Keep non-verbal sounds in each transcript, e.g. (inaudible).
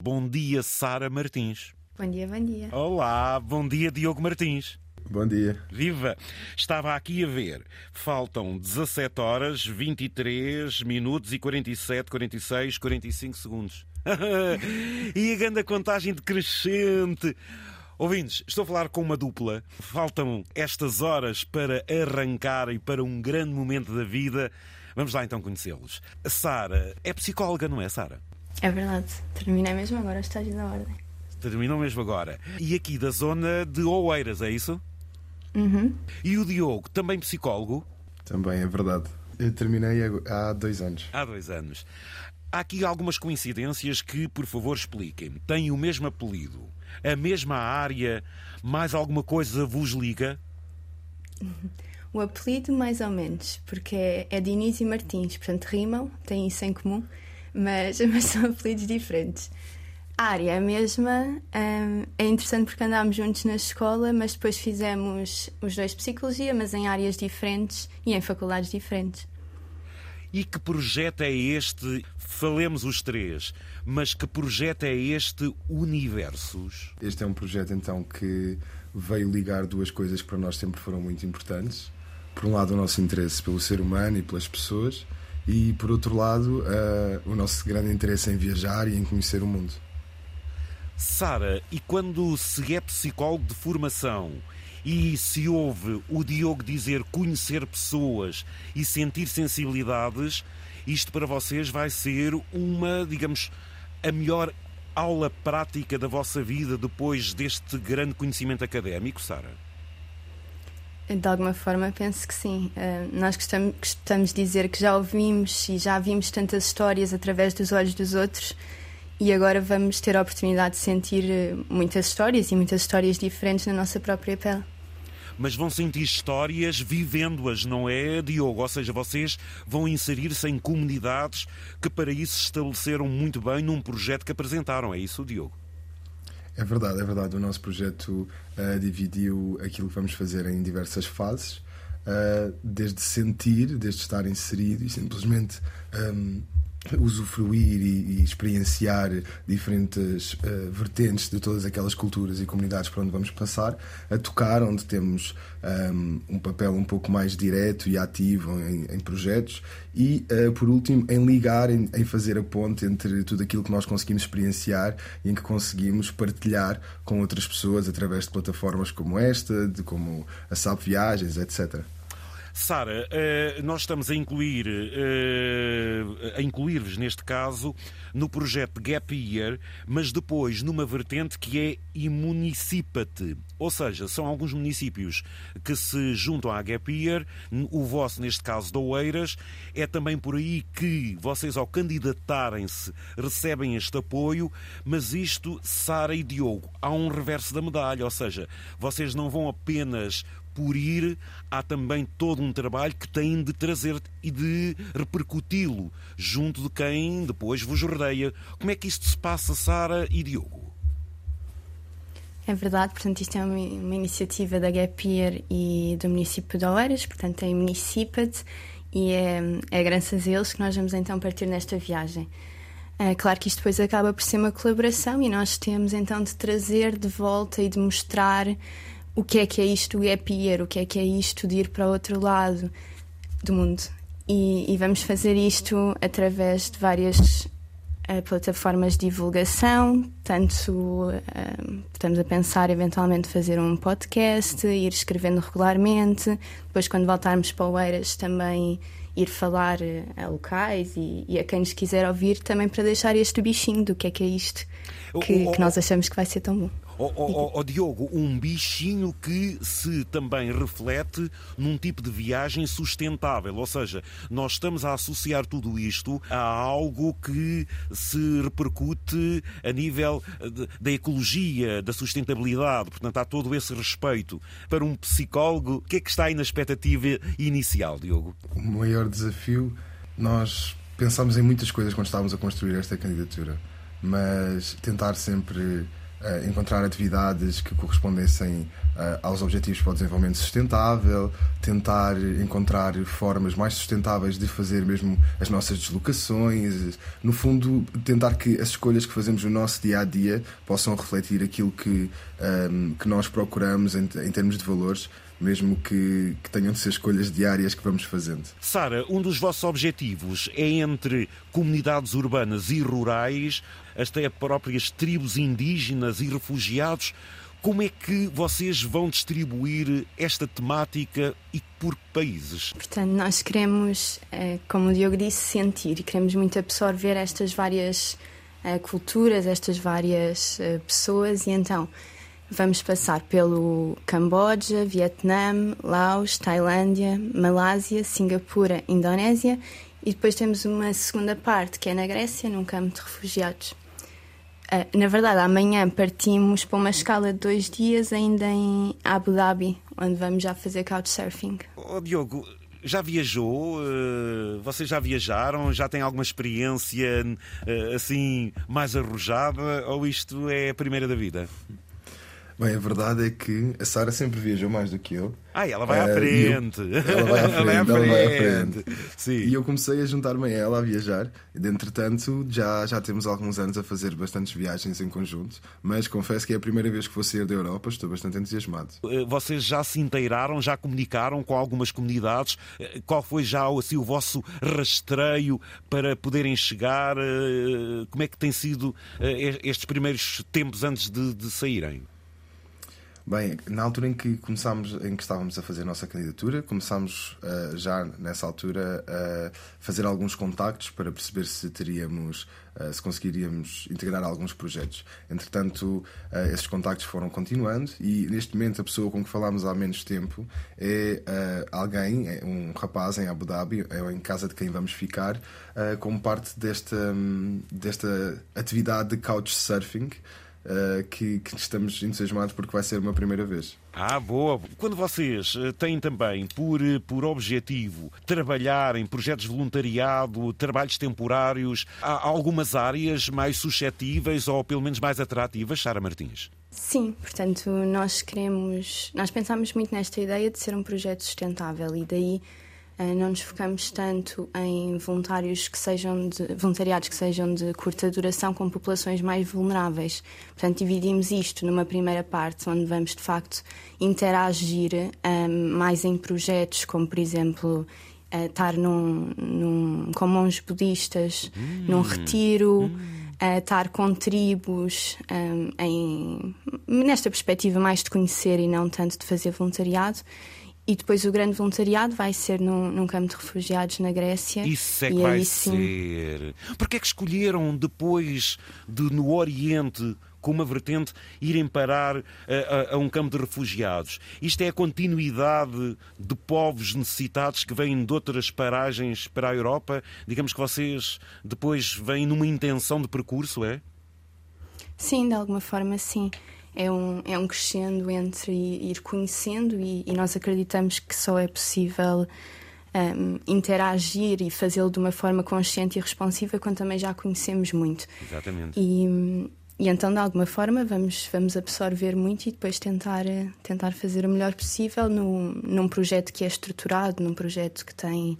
Bom dia, Sara Martins. Bom dia, bom dia. Olá, bom dia, Diogo Martins. Bom dia. Viva! Estava aqui a ver. Faltam 17 horas, 23 minutos e 47, 46, 45 segundos. (laughs) e a grande contagem decrescente. Ouvintes, estou a falar com uma dupla. Faltam estas horas para arrancar e para um grande momento da vida. Vamos lá então conhecê-los. A Sara é psicóloga, não é, Sara? É verdade. Terminei mesmo agora o estágio da ordem. Terminou mesmo agora. E aqui da zona de Oeiras, é isso? Uhum. E o Diogo, também psicólogo? Também é verdade. Eu terminei há dois anos. Há dois anos. Há aqui algumas coincidências que, por favor, expliquem. Têm o mesmo apelido, a mesma área, mais alguma coisa vos liga? (laughs) O apelido, mais ou menos, porque é, é Diniz e Martins, portanto rimam, têm isso em comum, mas, (laughs) mas são apelidos diferentes. A área é a mesma, hum, é interessante porque andámos juntos na escola, mas depois fizemos os dois psicologia, mas em áreas diferentes e em faculdades diferentes. E que projeto é este? Falemos os três, mas que projeto é este Universos? Este é um projeto então que veio ligar duas coisas que para nós sempre foram muito importantes. Por um lado, o nosso interesse pelo ser humano e pelas pessoas, e por outro lado, uh, o nosso grande interesse em viajar e em conhecer o mundo. Sara, e quando se é psicólogo de formação e se ouve o Diogo dizer conhecer pessoas e sentir sensibilidades, isto para vocês vai ser uma, digamos, a melhor aula prática da vossa vida depois deste grande conhecimento académico, Sara? De alguma forma, penso que sim. Uh, nós gostamos, de dizer que já ouvimos e já vimos tantas histórias através dos olhos dos outros e agora vamos ter a oportunidade de sentir eh, muitas histórias e muitas histórias diferentes na nossa própria pele. Mas vão sentir histórias vivendo-as, não é, Diogo? Ou seja, vocês vão inserir-se em comunidades que para isso se estabeleceram muito bem num projeto que apresentaram. É isso, Diogo? É verdade, é verdade. O nosso projeto uh, dividiu aquilo que vamos fazer em diversas fases, uh, desde sentir, desde estar inserido e simplesmente um, usufruir e, e, experienciar diferentes uh, vertentes de todas aquelas culturas e comunidades para onde vamos passar, a tocar onde temos um, um papel um pouco mais direto e ativo em, em projetos e, uh, por último, em ligar, em, em, fazer a ponte entre tudo aquilo que nós conseguimos experienciar e em que conseguimos partilhar com outras pessoas através de plataformas como esta, de como a SAP Viagens, etc. Sara, eh, nós estamos a incluir, eh, a incluir-vos neste caso no projeto Gap Year, mas depois numa vertente que é Imunicipate. Ou seja, são alguns municípios que se juntam à Gap Year, o vosso, neste caso, de Oeiras. É também por aí que vocês, ao candidatarem-se, recebem este apoio, mas isto, Sara e Diogo, há um reverso da medalha, ou seja, vocês não vão apenas por ir, há também todo um trabalho que têm de trazer e de repercuti-lo junto de quem depois vos rodeia. Como é que isto se passa, Sara e Diogo? É verdade, portanto, isto é uma, uma iniciativa da Gapir e do município de Oeiras, portanto, tem Municipat e é, é graças a eles que nós vamos então partir nesta viagem. É claro que isto depois acaba por ser uma colaboração e nós temos então de trazer de volta e de mostrar o que é que é isto é pier, o que é que é isto de ir para o outro lado do mundo. E, e vamos fazer isto através de várias uh, plataformas de divulgação, tanto uh, estamos a pensar eventualmente fazer um podcast, ir escrevendo regularmente, depois quando voltarmos para o Eiras também ir falar a locais e, e, a quem nos quiser ouvir também para deixar este bichinho do que é que é isto que, que nós achamos que vai ser tão bom. Oh, oh, oh, Diogo, um bichinho que se também reflete num tipo de viagem sustentável. Ou seja, nós estamos a associar tudo isto a algo que se repercute a nível da ecologia, da sustentabilidade. Portanto, há todo esse respeito. Para um psicólogo, o que é que está aí na expectativa inicial, Diogo? O maior desafio, nós pensámos em muitas coisas quando estávamos a construir esta candidatura, mas tentar sempre encontrar atividades que correspondessem uh, aos objetivos para o desenvolvimento sustentável, tentar encontrar formas mais sustentáveis de fazer mesmo as nossas deslocações, no fundo, tentar que as escolhas que fazemos no nosso dia a dia possam refletir aquilo que, um, que nós procuramos em, em termos de valores mesmo que, que, tenham de ser escolhas diárias que vamos fazendo. Sara, um dos vossos objetivos é entre comunidades urbanas e rurais, até próprias tribos indígenas e refugiados. Como é que vocês vão distribuir esta temática e por que países? Portanto, nós queremos, eh, como o Diogo disse, sentir e queremos muito absorver estas várias eh, culturas, estas várias eh, pessoas e então vamos passar pelo Camboja, Vietnã, Laos, Tailândia, Malásia, Singapura, Indonésia e depois temos uma segunda parte que é na Grécia, num campo de refugiados. Uh, na verdade, amanhã partimos para uma escala de dois dias, ainda em Abu Dhabi, onde vamos já fazer couchsurfing. Oh, Diogo, já viajou? Uh, vocês já viajaram? Já têm alguma experiência uh, assim mais arrojada? Ou isto é a primeira da vida? Bem, a verdade é que a Sara sempre viajou mais do que eu. Ah, ela vai à eh, frente. (laughs) Eu, ela vai à frente, ela, ela vai à frente. Sim. E eu comecei a juntar-me a ela a viajar. Entretanto, já, já temos alguns anos a fazer bastantes viagens em conjunto. Mas confesso que é a primeira vez que vou sair da Europa. Estou bastante entusiasmado. Eh, vocês já se inteiraram, já comunicaram com algumas comunidades? Eh, qual foi já assim, o vosso rastreio para poderem chegar? Como é que tem sido estes primeiros tempos antes de, de saírem? Bem, na altura em que começámos, em que estávamos a fazer a nossa candidatura, começámos uh, já nessa altura a fazer alguns contactos para perceber se teríamos, uh, se conseguiríamos integrar alguns projetos. Entretanto, uh, esses contactos foram continuando e neste momento a pessoa com que falámos há menos tempo é alguém, é um rapaz em Abu Dhabi, é em casa de quem vamos ficar, como parte desta, um, desta atividade de couchsurfing. Uh, que, que, estamos entusiasmados porque vai ser uma primeira vez. Ah, boa! Quando vocês eh, têm também por, eh, por objetivo trabalhar em projetos de voluntariado, trabalhos temporários, há algumas áreas mais suscetíveis ou pelo menos mais atrativas, Sara Martins? Sim, portanto, nós queremos. Nós pensamos muito nesta ideia de ser um projeto sustentável e daí não nos focamos tanto em voluntários que sejam de, voluntariados que sejam de curta duração com populações mais vulneráveis. Portanto, dividimos isto numa primeira parte, onde vamos de facto interagir um, eh, mais em projetos, como por exemplo uh, estar num, num, com monges budistas, hum. num retiro. Hum. Uh, estar com tribos um, em, nesta perspectiva mais de conhecer e não tanto de fazer voluntariado e depois o grande voluntariado vai ser num, num campo de refugiados na Grécia. Isso é que vai sim... ser. Porquê é que escolheram depois de no Oriente com uma vertente, irem parar a, a, a, um campo de refugiados. Isto é a continuidade de povos necessitados que vêm de outras paragens para a Europa. Digamos que vocês depois vêm numa intenção de percurso, é? Sim, de alguma forma, sim é um, é um crescendo entre ir conhecendo e, e nós acreditamos que só é possível um, interagir e fazê-lo de uma forma consciente e responsiva quando também já conhecemos muito. Exatamente. E, e então, de alguma forma, vamos, vamos absorver muito e depois tentar, tentar fazer o melhor possível no, num projeto que é estruturado, num projeto que tem,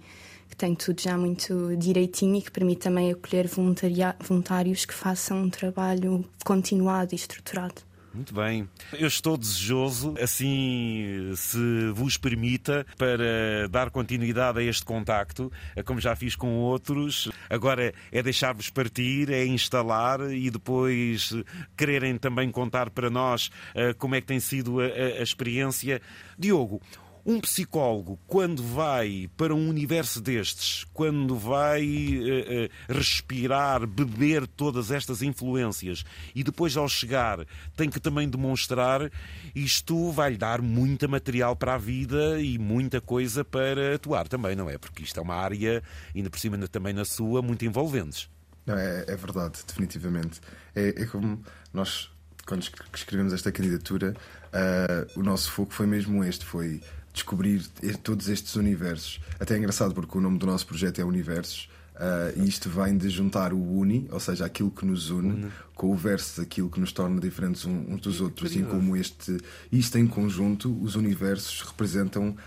que tem tudo já muito direitinho e que permite também acolher voluntários que façam um trabalho continuado e estruturado. Muito bem. Eu estou desejoso, assim se vos permita, para dar continuidade a este contacto, como já fiz com outros. Agora é deixar-vos partir, é instalar e depois quererem também contar para nós eh, como é que tem sido a, a experiência. Diogo, um psicólogo, quando vai para um universo destes, quando vai uh, uh, respirar, beber todas estas influências e depois, ao chegar, tem que também demonstrar, isto vai-lhe dar muita material para a vida e muita coisa para atuar também, não é? Porque isto é uma área, ainda por cima também na sua, muito envolventes. Não, é, é verdade, definitivamente. É, é como nós, quando escrevemos esta candidatura, uh, o nosso foco foi mesmo este: foi descobrir todos estes universos. Até é engraçado porque o nome do nosso projeto é Universos. Uh, e isto vem de juntar o uni, ou seja, aquilo que nos une, une. com o verso, aquilo que nos torna diferentes uns dos outros. E como este, isto em conjunto, os universos representam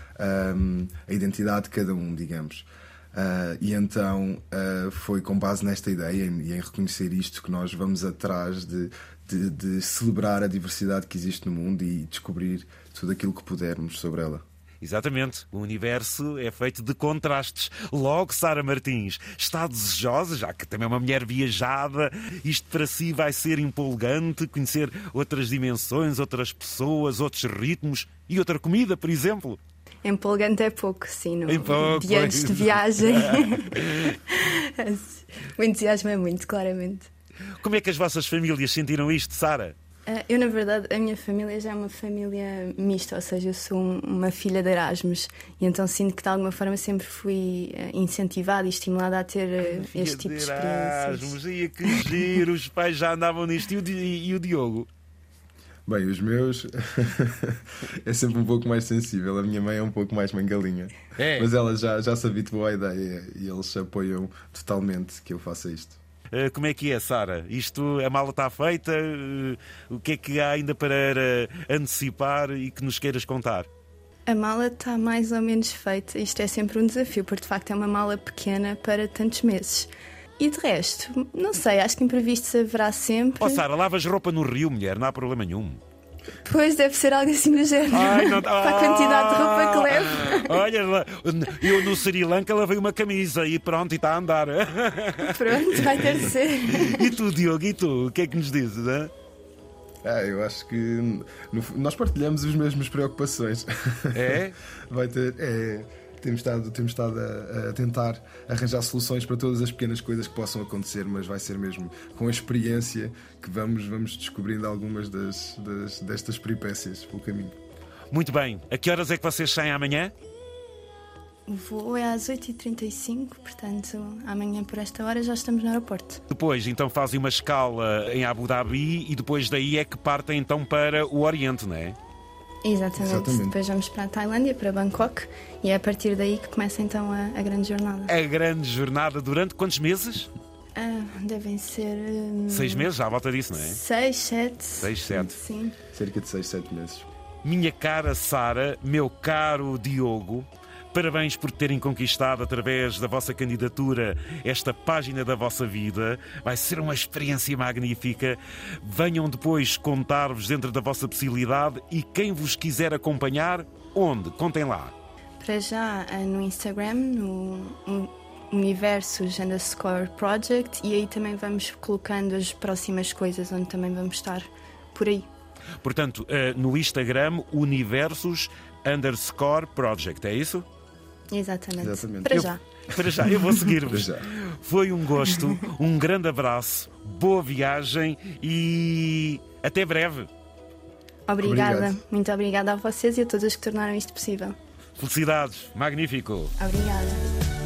um, a identidade de cada um, digamos. Uh, e então uh, foi com base nesta ideia e em reconhecer isto que nós vamos atrás de, de, de celebrar a diversidade que existe no mundo e descobrir tudo aquilo que pudermos sobre ela. Exatamente. O universo é feito de contrastes. Logo, Sara Martins está desejosa, já que também é uma mulher viajada. Isto para si vai ser empolgante conhecer outras dimensões, outras pessoas, outros ritmos e outra comida, por exemplo. Empolgante é pouco, sim. No... Pouco, de antes de viagem. (laughs) (laughs) o entusiasmo é muito, claramente. Como é que as vossas famílias sentiram isto, Sara? Uh, eu, na verdade, a minha família já é uma família mista, ou seja, eu sou uma filha de Erasmus e então sinto que de alguma forma sempre fui uh, incentivada e estimulada a ter uh, este tipo de, de experiências. Ia que giro, os pais já andavam nisto e o, e o Diogo? Bem, os meus (laughs) é sempre um pouco mais sensível. A minha mãe é um pouco mais mangalinha. É. Mas ela já, já se habituou à ideia e eles apoiam totalmente que eu faça isto. Eh, como é que é, Sara? Isto, a mala está feita? Eh, o que é que há ainda para antecipar e que nos queiras contar? A mala está mais ou menos feita. Isto é sempre um desafio, porque de facto é uma mala pequena para tantos meses. E de resto, não sei, acho que imprevistos haverá sempre. Oh, Sara, lavas roupa no rio, mulher, não há problema nenhum. Pois deve ser algo assim do género. Ai, não... (laughs) Para a quantidade de roupa que levo. Olha, eu no Sri Lanka lavei uma camisa e pronto, e está a andar. (laughs) Pronto, vai ter de ser. E tu, Diogo, e tu? O que é que nos dizes? Hein? Ah, eu acho que no, nós partilhamos as mesmas preocupações. É? (laughs) Vai ter. É temos estado, temos estado a, a, tentar arranjar soluções para todas as pequenas coisas que possam acontecer, mas vai ser mesmo com a experiência que vamos, vamos descobrindo algumas das, das, destas peripécias pelo caminho. Muito bem. A que horas é que vocês saem amanhã? O voo é às 8h35, portanto, amanhã por esta hora já estamos no aeroporto. Depois, então, fazem uma escala em Abu Dhabi e depois daí é que partem então para o Oriente, não é? Exatamente. Exatamente. Depois vamos para a Tailândia, para Bangkok, e é a partir daí que começa então a, a grande jornada. A grande jornada durante quantos meses? Ah, devem ser. Hum, seis meses, já à volta disso, não é? Seis, sete. Seis, sete. Sim. Cerca de seis, sete meses. Minha cara Sara, meu caro Diogo, Parabéns por terem conquistado, através da vossa candidatura, esta página da vossa vida. Vai ser uma experiência magnífica. Venham depois contar-vos dentro da vossa possibilidade e quem vos quiser acompanhar, onde? Contem lá. Para já eh, no Instagram, no Universos underscore Project, e aí também vamos colocando as próximas coisas onde também vamos estar por aí. Portanto, eh, no Instagram, Universos underscore Project, é isso? Exatamente. Exatamente. Para eu, já. Para já, eu vou seguir-vos. Foi um gosto, um grande abraço, boa viagem e até breve. Obrigada, Obrigado. muito obrigada a vocês e a todos que tornaram isto possível. Felicidades, magnífico. Obrigada.